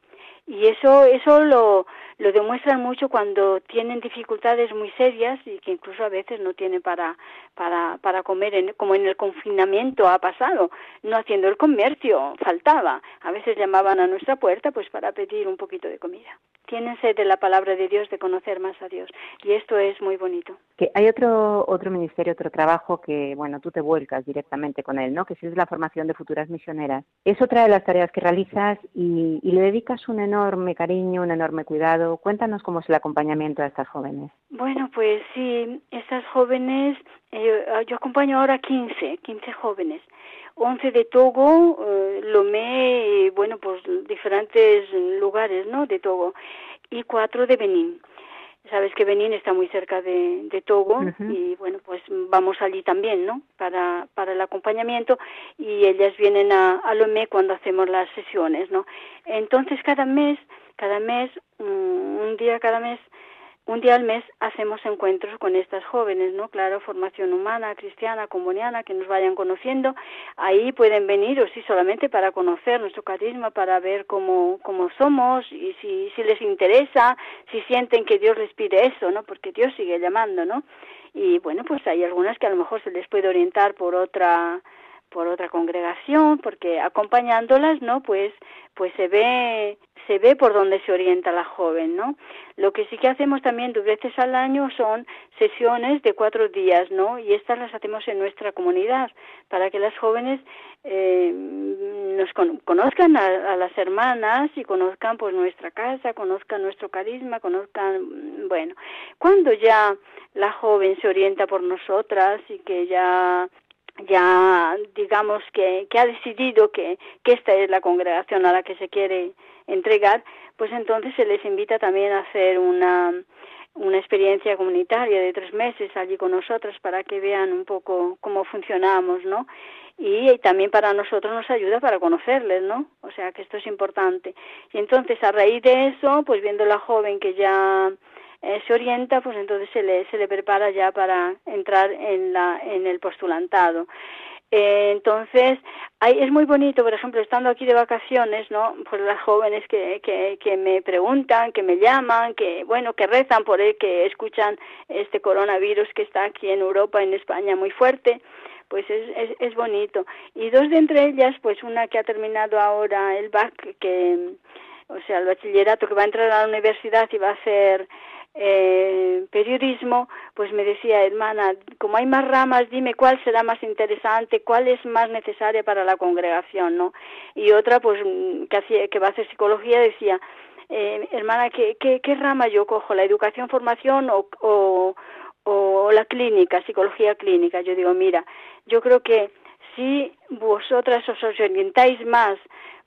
y eso eso lo, lo demuestran mucho cuando tienen dificultades muy serias y que incluso a veces no tienen para para para comer en, como en el confinamiento ha pasado no haciendo el comercio faltaba. A veces llamaban a nuestra puerta pues para pedir un poquito de comida tienen sed de la palabra de Dios de conocer más a Dios y esto es muy bonito que hay otro otro ministerio otro trabajo que bueno tú te vuelcas directamente con él no que es la formación de futuras misioneras es otra de las tareas que realizas y, y le dedicas un enorme cariño, un enorme cuidado. Cuéntanos cómo es el acompañamiento a estas jóvenes. Bueno, pues sí, estas jóvenes, eh, yo acompaño ahora 15, 15 jóvenes. 11 de Togo, eh, Lomé, bueno, pues diferentes lugares, ¿no? De Togo. Y cuatro de Benín. Sabes que Benín está muy cerca de, de Togo y bueno, pues vamos allí también, ¿no? Para, para el acompañamiento y ellas vienen a, a Lomé cuando hacemos las sesiones, ¿no? Entonces cada mes, cada mes, mm, un día cada mes un día al mes hacemos encuentros con estas jóvenes, ¿no? Claro, formación humana, cristiana, comuniana, que nos vayan conociendo. Ahí pueden venir, o sí, solamente para conocer nuestro carisma, para ver cómo, cómo somos y si, si les interesa, si sienten que Dios les pide eso, ¿no? Porque Dios sigue llamando, ¿no? Y bueno, pues hay algunas que a lo mejor se les puede orientar por otra por otra congregación, porque acompañándolas, ¿no? Pues, pues se ve, se ve por dónde se orienta la joven, ¿no? Lo que sí que hacemos también dos veces al año son sesiones de cuatro días, ¿no? Y estas las hacemos en nuestra comunidad para que las jóvenes eh, nos conozcan a, a, las hermanas y conozcan pues nuestra casa, conozcan nuestro carisma, conozcan, bueno, cuando ya la joven se orienta por nosotras y que ya ya digamos que, que ha decidido que, que esta es la congregación a la que se quiere entregar, pues entonces se les invita también a hacer una, una experiencia comunitaria de tres meses allí con nosotros para que vean un poco cómo funcionamos, ¿no? Y, también para nosotros nos ayuda para conocerles, ¿no? O sea que esto es importante. Y entonces a raíz de eso, pues viendo la joven que ya eh, se orienta, pues entonces se le, se le prepara ya para entrar en, la, en el postulantado. Eh, entonces, hay, es muy bonito, por ejemplo, estando aquí de vacaciones, ¿no? Pues las jóvenes que, que, que me preguntan, que me llaman, que, bueno, que rezan por él, que escuchan este coronavirus que está aquí en Europa, en España, muy fuerte, pues es, es, es bonito. Y dos de entre ellas, pues una que ha terminado ahora el BAC, que, o sea, el bachillerato, que va a entrar a la universidad y va a hacer eh, periodismo, pues me decía, hermana, como hay más ramas, dime cuál será más interesante, cuál es más necesaria para la congregación, ¿no? Y otra, pues, mm, que, hacía, que va a hacer psicología, decía, eh, hermana, ¿qué, ¿qué, qué, rama yo cojo? ¿La educación, formación o, o, o la clínica, psicología clínica? Yo digo, mira, yo creo que si vosotras os orientáis más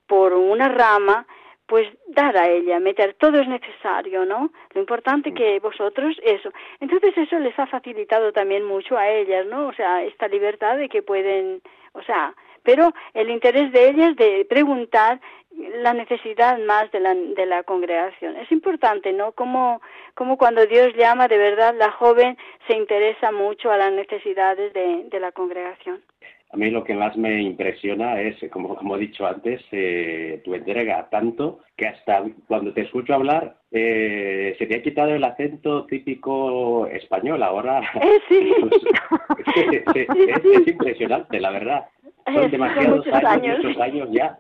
por una rama, pues dar a ella, meter, todo es necesario, ¿no? Lo importante que vosotros, eso. Entonces eso les ha facilitado también mucho a ellas, ¿no? O sea, esta libertad de que pueden, o sea, pero el interés de ellas de preguntar la necesidad más de la, de la congregación. Es importante, ¿no? Como, como cuando Dios llama, de verdad, la joven se interesa mucho a las necesidades de, de la congregación. A mí lo que más me impresiona es, como, como he dicho antes, eh, tu entrega tanto que hasta cuando te escucho hablar eh, se te ha quitado el acento típico español. Ahora eh, sí. (laughs) es, impresionante, la verdad. Son demasiados años, muchos años ya.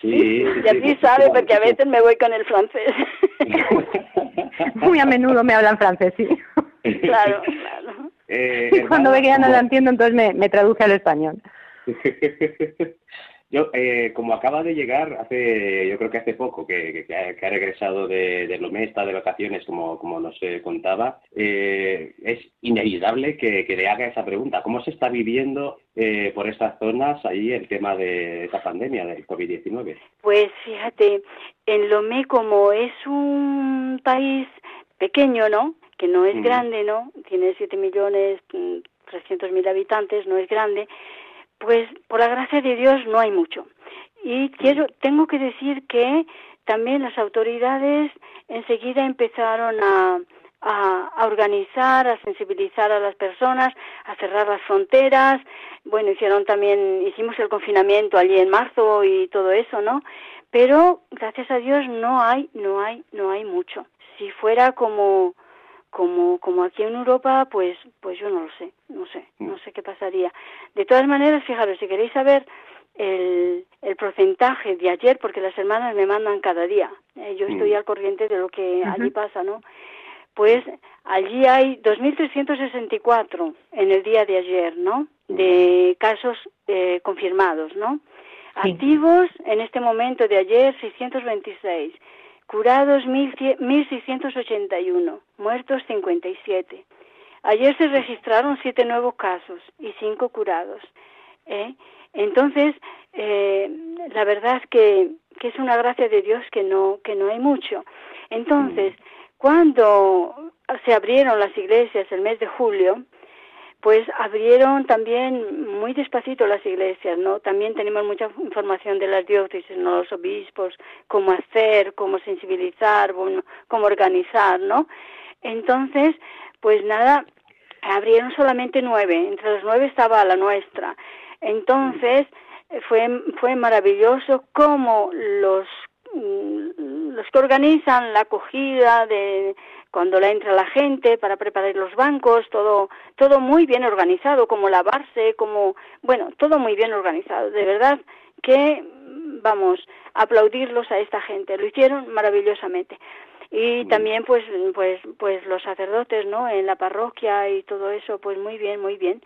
Sí, y así sabe, porque a veces me voy con el francés. (laughs) (laughs) Muy a menudo me hablan francés, sí. Claro, claro. Eh, (laughs) Cuando ve que ya no la entiendo, entonces me, me traduce al español. (laughs) yo, eh, como acaba de llegar hace, yo creo que hace poco, que, que, ha, regresado de, de Lomesta, de vacaciones, como, como nos eh, contaba, eh, es inevitable que, que, le haga esa pregunta. ¿Cómo se está viviendo eh, por estas zonas ahí el tema de esta pandemia del COVID-19? Pues fíjate, en Lomé, como es un país pequeño, ¿no? Que no es grande, ¿no? Tiene 7 millones 300 mm, mil habitantes, no es grande, pues por la gracia de Dios no hay mucho. Y quiero, tengo que decir que también las autoridades enseguida empezaron a, a, organizar, a sensibilizar a las personas, a cerrar las fronteras. Bueno, hicieron también, hicimos el confinamiento allí en marzo y todo eso, ¿no? Pero gracias a Dios no hay, no hay, no hay mucho. Si fuera como como como aquí en Europa pues pues yo no lo sé no sé no mm. sé qué pasaría. De todas maneras fijaros si queréis saber el, el porcentaje de ayer porque las hermanas me mandan cada día eh, yo estoy mm. al corriente de lo que allí pasa no pues allí hay 2.364 en el día de ayer no de casos eh, confirmados no activos en este momento de ayer 626 curados 1.681, muertos 57. Ayer se registraron siete nuevos casos y cinco curados. ¿eh? Entonces, eh, la verdad es que, que, es una gracia de Dios que no, que no hay mucho. Entonces, cuando se abrieron las iglesias el mes de julio, pues abrieron también muy despacito las iglesias, ¿no? También tenemos mucha información de las diócesis, ¿no? Los obispos, cómo hacer, cómo sensibilizar, bueno, cómo organizar, ¿no? Entonces, pues nada, abrieron solamente nueve, entre las nueve estaba la nuestra. Entonces, fue, fue maravilloso cómo los, los que organizan la acogida de cuando la entra la gente para preparar los bancos, todo, todo muy bien organizado, como lavarse, como, bueno, todo muy bien organizado. De verdad que, vamos, aplaudirlos a esta gente. Lo hicieron maravillosamente. Y también, pues, pues, pues los sacerdotes, ¿no? En la parroquia y todo eso, pues muy bien, muy bien.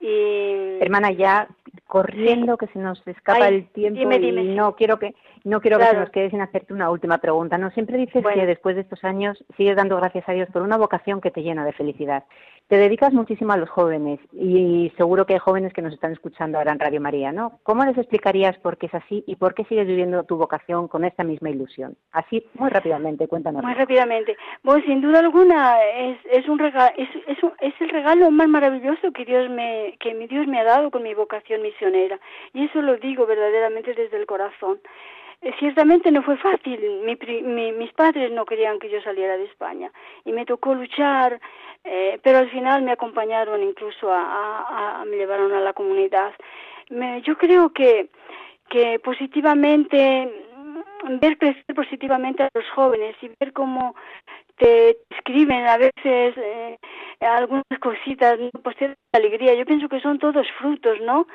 Y... Hermana, ya corriendo que se nos escapa el tiempo y no quiero que no quiero que se nos quede sin hacerte una última pregunta. No siempre dices que después de estos años sigues dando gracias a Dios por una vocación que te llena de felicidad. Te dedicas muchísimo a los jóvenes y seguro que hay jóvenes que nos están escuchando ahora en Radio María, ¿no? ¿Cómo les explicarías por qué es así y por qué sigues viviendo tu vocación con esta misma ilusión? Así, muy rápidamente, cuéntanos. Muy rápidamente. Bueno, sin duda alguna es, es un regalo, es, es, es, el regalo más maravilloso que Dios me que mi Dios me ha dado con mi vocación misionera y eso lo digo verdaderamente desde el corazón. Eh, ciertamente no fue fácil. Mi, mis padres no querían que yo saliera de España y me tocó luchar, eh, pero al final me acompañaron incluso a, me llevaron a la comunidad. Me, yo creo que, que positivamente, ver crecer positivamente a los jóvenes y ver cómo te escriben a veces eh, algunas cositas, pues te alegría. Yo pienso que son todos frutos, ¿no?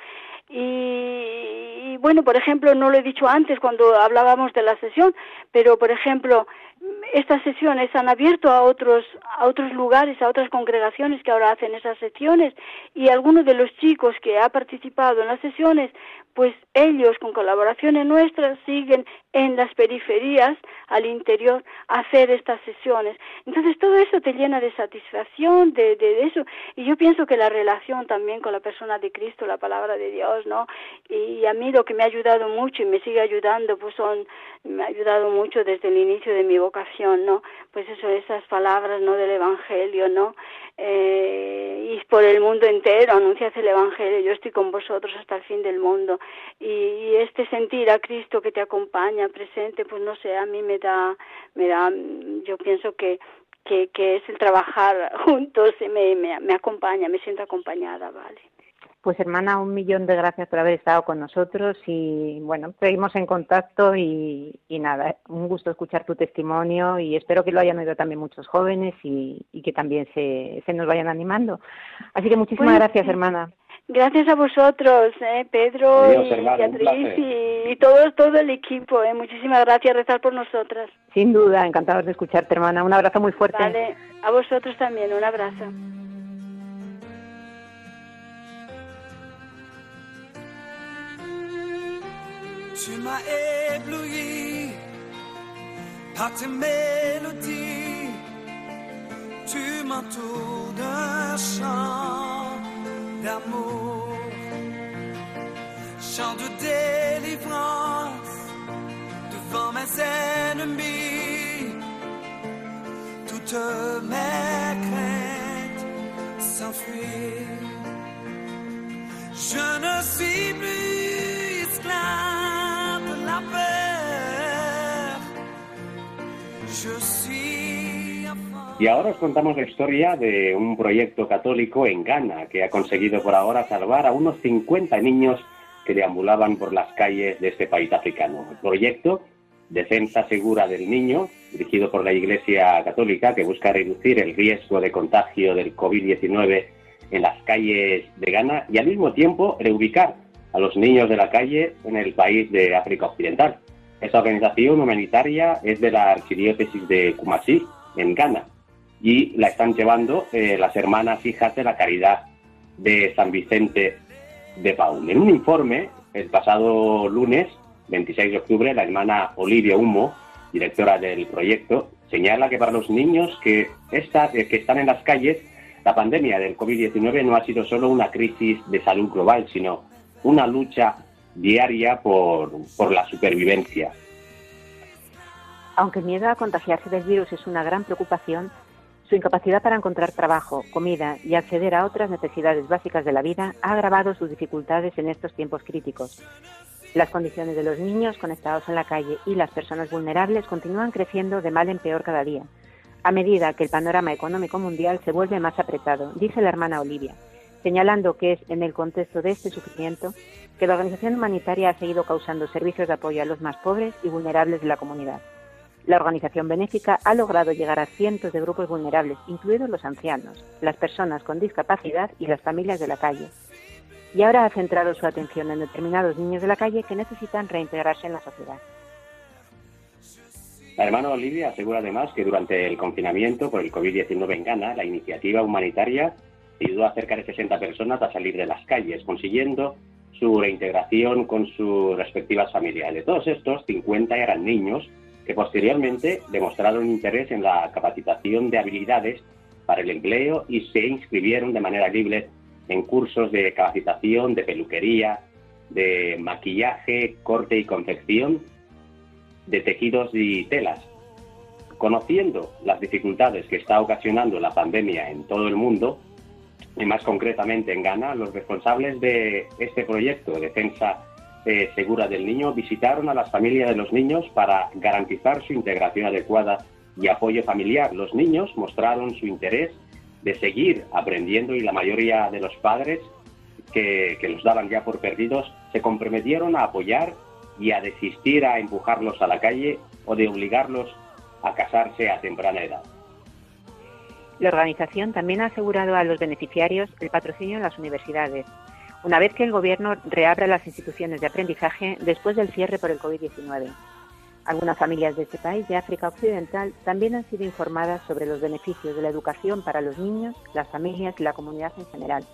Y, bueno, por ejemplo, no lo he dicho antes cuando hablábamos de la sesión, pero por ejemplo, estas sesiones han abierto a otros a otros lugares, a otras congregaciones que ahora hacen esas sesiones y algunos de los chicos que ha participado en las sesiones, pues ellos con colaboraciones nuestras siguen en las periferias al interior a hacer estas sesiones. Entonces todo eso te llena de satisfacción, de, de, eso. Y yo pienso que la relación también con la persona de Cristo, la palabra de Dios, ¿no? Y a mí lo que me ha ayudado mucho y me sigue ayudando, pues son, me ha ayudado mucho desde el inicio de mi vocación, ¿no? Pues eso, esas palabras, ¿no? Del Evangelio, ¿no? Eh, y por el mundo entero anuncias el Evangelio, yo estoy con vosotros hasta el fin del mundo. y este sentir a Cristo que te acompaña, presente, pues no sé, a mí me da, me da, yo pienso que, que, que es el trabajar (laughs) juntos, y me, me, me acompaña, me siento acompañada, vale. Pues hermana, un millón de gracias por haber estado con nosotros y bueno, seguimos en contacto y, y nada, un gusto escuchar tu testimonio y espero que lo hayan oído también muchos jóvenes y, y que también se, se nos vayan animando. Así que muchísimas gracias, hermana. Gracias a vosotros, eh, Pedro y Beatriz y, todo, todo el equipo. Eh. Muchísimas gracias, rezar por nosotras. Sin duda, encantados de escucharte, hermana. Un abrazo muy fuerte. Vale, a vosotros también, un abrazo. D'amour, chant de délivrance devant mes ennemis, toutes mes craintes s'enfuient. Je ne suis plus Y ahora os contamos la historia de un proyecto católico en Ghana que ha conseguido por ahora salvar a unos 50 niños que deambulaban por las calles de este país africano. El proyecto Defensa Segura del Niño, dirigido por la Iglesia Católica, que busca reducir el riesgo de contagio del COVID-19 en las calles de Ghana y al mismo tiempo reubicar a los niños de la calle en el país de África Occidental. Esta organización humanitaria es de la archidiócesis de Kumasi, en Ghana, y la están llevando eh, las hermanas hijas de la Caridad de San Vicente de Paul. En un informe, el pasado lunes, 26 de octubre, la hermana Olivia Humo, directora del proyecto, señala que para los niños que, eh, que están en las calles, la pandemia del COVID-19 no ha sido solo una crisis de salud global, sino una lucha diaria por, por la supervivencia. Aunque el miedo a contagiarse del virus es una gran preocupación, su incapacidad para encontrar trabajo, comida y acceder a otras necesidades básicas de la vida ha agravado sus dificultades en estos tiempos críticos. Las condiciones de los niños conectados en la calle y las personas vulnerables continúan creciendo de mal en peor cada día, a medida que el panorama económico mundial se vuelve más apretado, dice la hermana Olivia, señalando que es en el contexto de este sufrimiento que la organización humanitaria ha seguido causando servicios de apoyo a los más pobres y vulnerables de la comunidad. La organización benéfica ha logrado llegar a cientos de grupos vulnerables, incluidos los ancianos, las personas con discapacidad y las familias de la calle. Y ahora ha centrado su atención en determinados niños de la calle que necesitan reintegrarse en la sociedad. La hermana Olivia asegura además que durante el confinamiento por el COVID-19 en Ghana, la iniciativa humanitaria ayudó a cerca de 60 personas a salir de las calles, consiguiendo su reintegración con sus respectivas familias. De todos estos, 50 eran niños que posteriormente demostraron interés en la capacitación de habilidades para el empleo y se inscribieron de manera libre en cursos de capacitación de peluquería, de maquillaje, corte y confección, de tejidos y telas. Conociendo las dificultades que está ocasionando la pandemia en todo el mundo, y más concretamente en Ghana, los responsables de este proyecto de defensa eh, segura del niño visitaron a las familias de los niños para garantizar su integración adecuada y apoyo familiar. Los niños mostraron su interés de seguir aprendiendo y la mayoría de los padres que, que los daban ya por perdidos se comprometieron a apoyar y a desistir a empujarlos a la calle o de obligarlos a casarse a temprana edad. La organización también ha asegurado a los beneficiarios el patrocinio en las universidades, una vez que el Gobierno reabra las instituciones de aprendizaje después del cierre por el COVID-19. Algunas familias de este país de África Occidental también han sido informadas sobre los beneficios de la educación para los niños, las familias y la comunidad en general.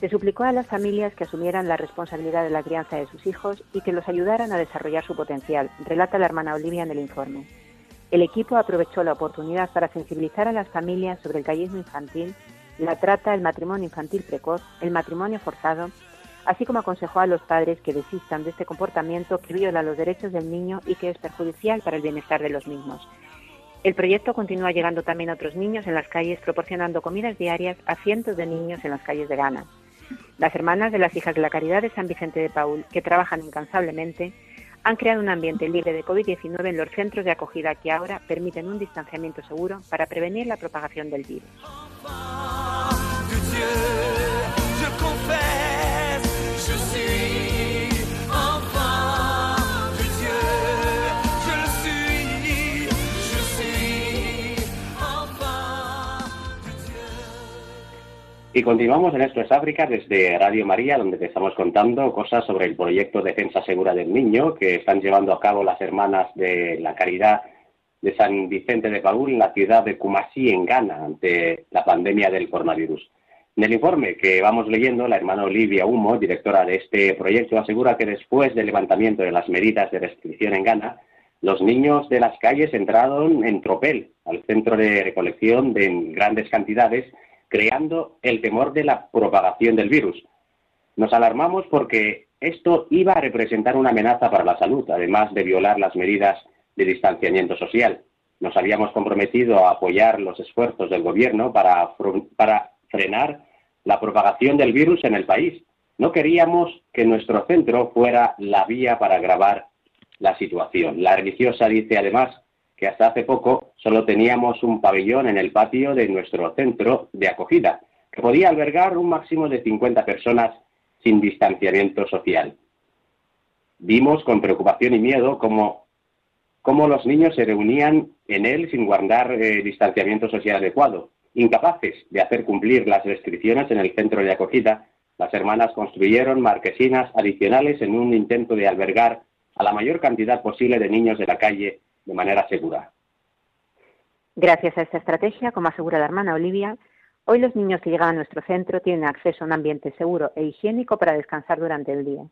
Se suplicó a las familias que asumieran la responsabilidad de la crianza de sus hijos y que los ayudaran a desarrollar su potencial, relata la hermana Olivia en el informe. El equipo aprovechó la oportunidad para sensibilizar a las familias sobre el callismo infantil, la trata, el matrimonio infantil precoz, el matrimonio forzado, así como aconsejó a los padres que desistan de este comportamiento que viola los derechos del niño y que es perjudicial para el bienestar de los mismos. El proyecto continúa llegando también a otros niños en las calles, proporcionando comidas diarias a cientos de niños en las calles de Ghana. Las hermanas de las Hijas de la Caridad de San Vicente de Paul, que trabajan incansablemente, han creado un ambiente libre de COVID-19 en los centros de acogida que ahora permiten un distanciamiento seguro para prevenir la propagación del virus. Y continuamos en Esto es África desde Radio María, donde te estamos contando cosas sobre el proyecto Defensa Segura del Niño que están llevando a cabo las hermanas de la Caridad de San Vicente de Paúl en la ciudad de Kumasi, en Ghana, ante la pandemia del coronavirus. En el informe que vamos leyendo, la hermana Olivia Humo, directora de este proyecto, asegura que después del levantamiento de las medidas de restricción en Ghana, los niños de las calles entraron en tropel al centro de recolección de grandes cantidades creando el temor de la propagación del virus. Nos alarmamos porque esto iba a representar una amenaza para la salud, además de violar las medidas de distanciamiento social. Nos habíamos comprometido a apoyar los esfuerzos del Gobierno para, para frenar la propagación del virus en el país. No queríamos que nuestro centro fuera la vía para agravar la situación. La religiosa dice además que hasta hace poco solo teníamos un pabellón en el patio de nuestro centro de acogida, que podía albergar un máximo de 50 personas sin distanciamiento social. Vimos con preocupación y miedo cómo, cómo los niños se reunían en él sin guardar eh, distanciamiento social adecuado. Incapaces de hacer cumplir las restricciones en el centro de acogida, las hermanas construyeron marquesinas adicionales en un intento de albergar a la mayor cantidad posible de niños de la calle de manera segura. Gracias a esta estrategia, como asegura la hermana Olivia, hoy los niños que llegan a nuestro centro tienen acceso a un ambiente seguro e higiénico para descansar durante el día.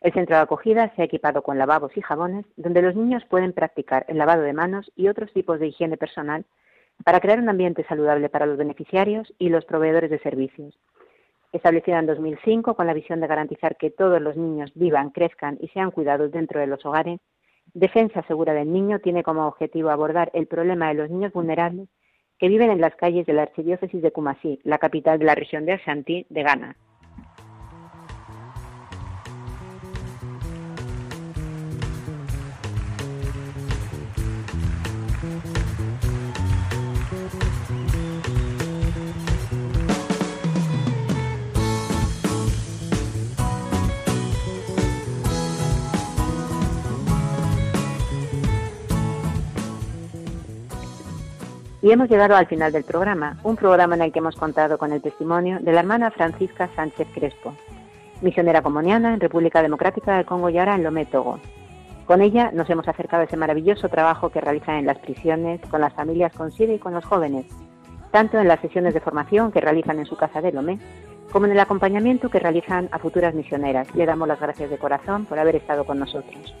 El centro de acogida se ha equipado con lavabos y jabones, donde los niños pueden practicar el lavado de manos y otros tipos de higiene personal para crear un ambiente saludable para los beneficiarios y los proveedores de servicios. Establecida en 2005 con la visión de garantizar que todos los niños vivan, crezcan y sean cuidados dentro de los hogares, Defensa Segura del Niño tiene como objetivo abordar el problema de los niños vulnerables que viven en las calles de la Archidiócesis de Kumasi, la capital de la región de Ashanti de Ghana. Y hemos llegado al final del programa, un programa en el que hemos contado con el testimonio de la hermana Francisca Sánchez Crespo, misionera comoniana en República Democrática del Congo y ahora en Lomé, Togo. Con ella nos hemos acercado a ese maravilloso trabajo que realizan en las prisiones, con las familias con SIDA y con los jóvenes, tanto en las sesiones de formación que realizan en su casa de Lomé, como en el acompañamiento que realizan a futuras misioneras. Le damos las gracias de corazón por haber estado con nosotros.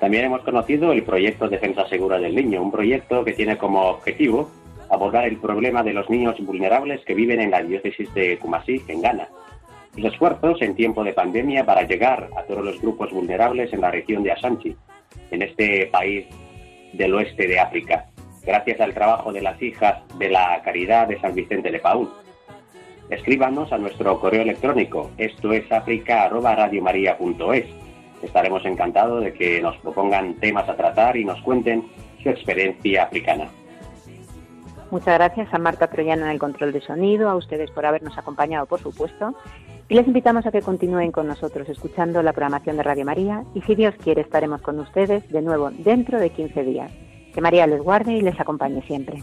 También hemos conocido el proyecto Defensa Segura del Niño, un proyecto que tiene como objetivo abordar el problema de los niños vulnerables que viven en la diócesis de Kumasi, en Ghana. Los esfuerzos en tiempo de pandemia para llegar a todos los grupos vulnerables en la región de Asanchi, en este país del oeste de África, gracias al trabajo de las hijas de la Caridad de San Vicente de Paúl. Escríbanos a nuestro correo electrónico, esto es Estaremos encantados de que nos propongan temas a tratar y nos cuenten su experiencia africana. Muchas gracias a Marta Troyano en el control de sonido, a ustedes por habernos acompañado, por supuesto, y les invitamos a que continúen con nosotros escuchando la programación de Radio María y si Dios quiere estaremos con ustedes de nuevo dentro de 15 días. Que María les guarde y les acompañe siempre.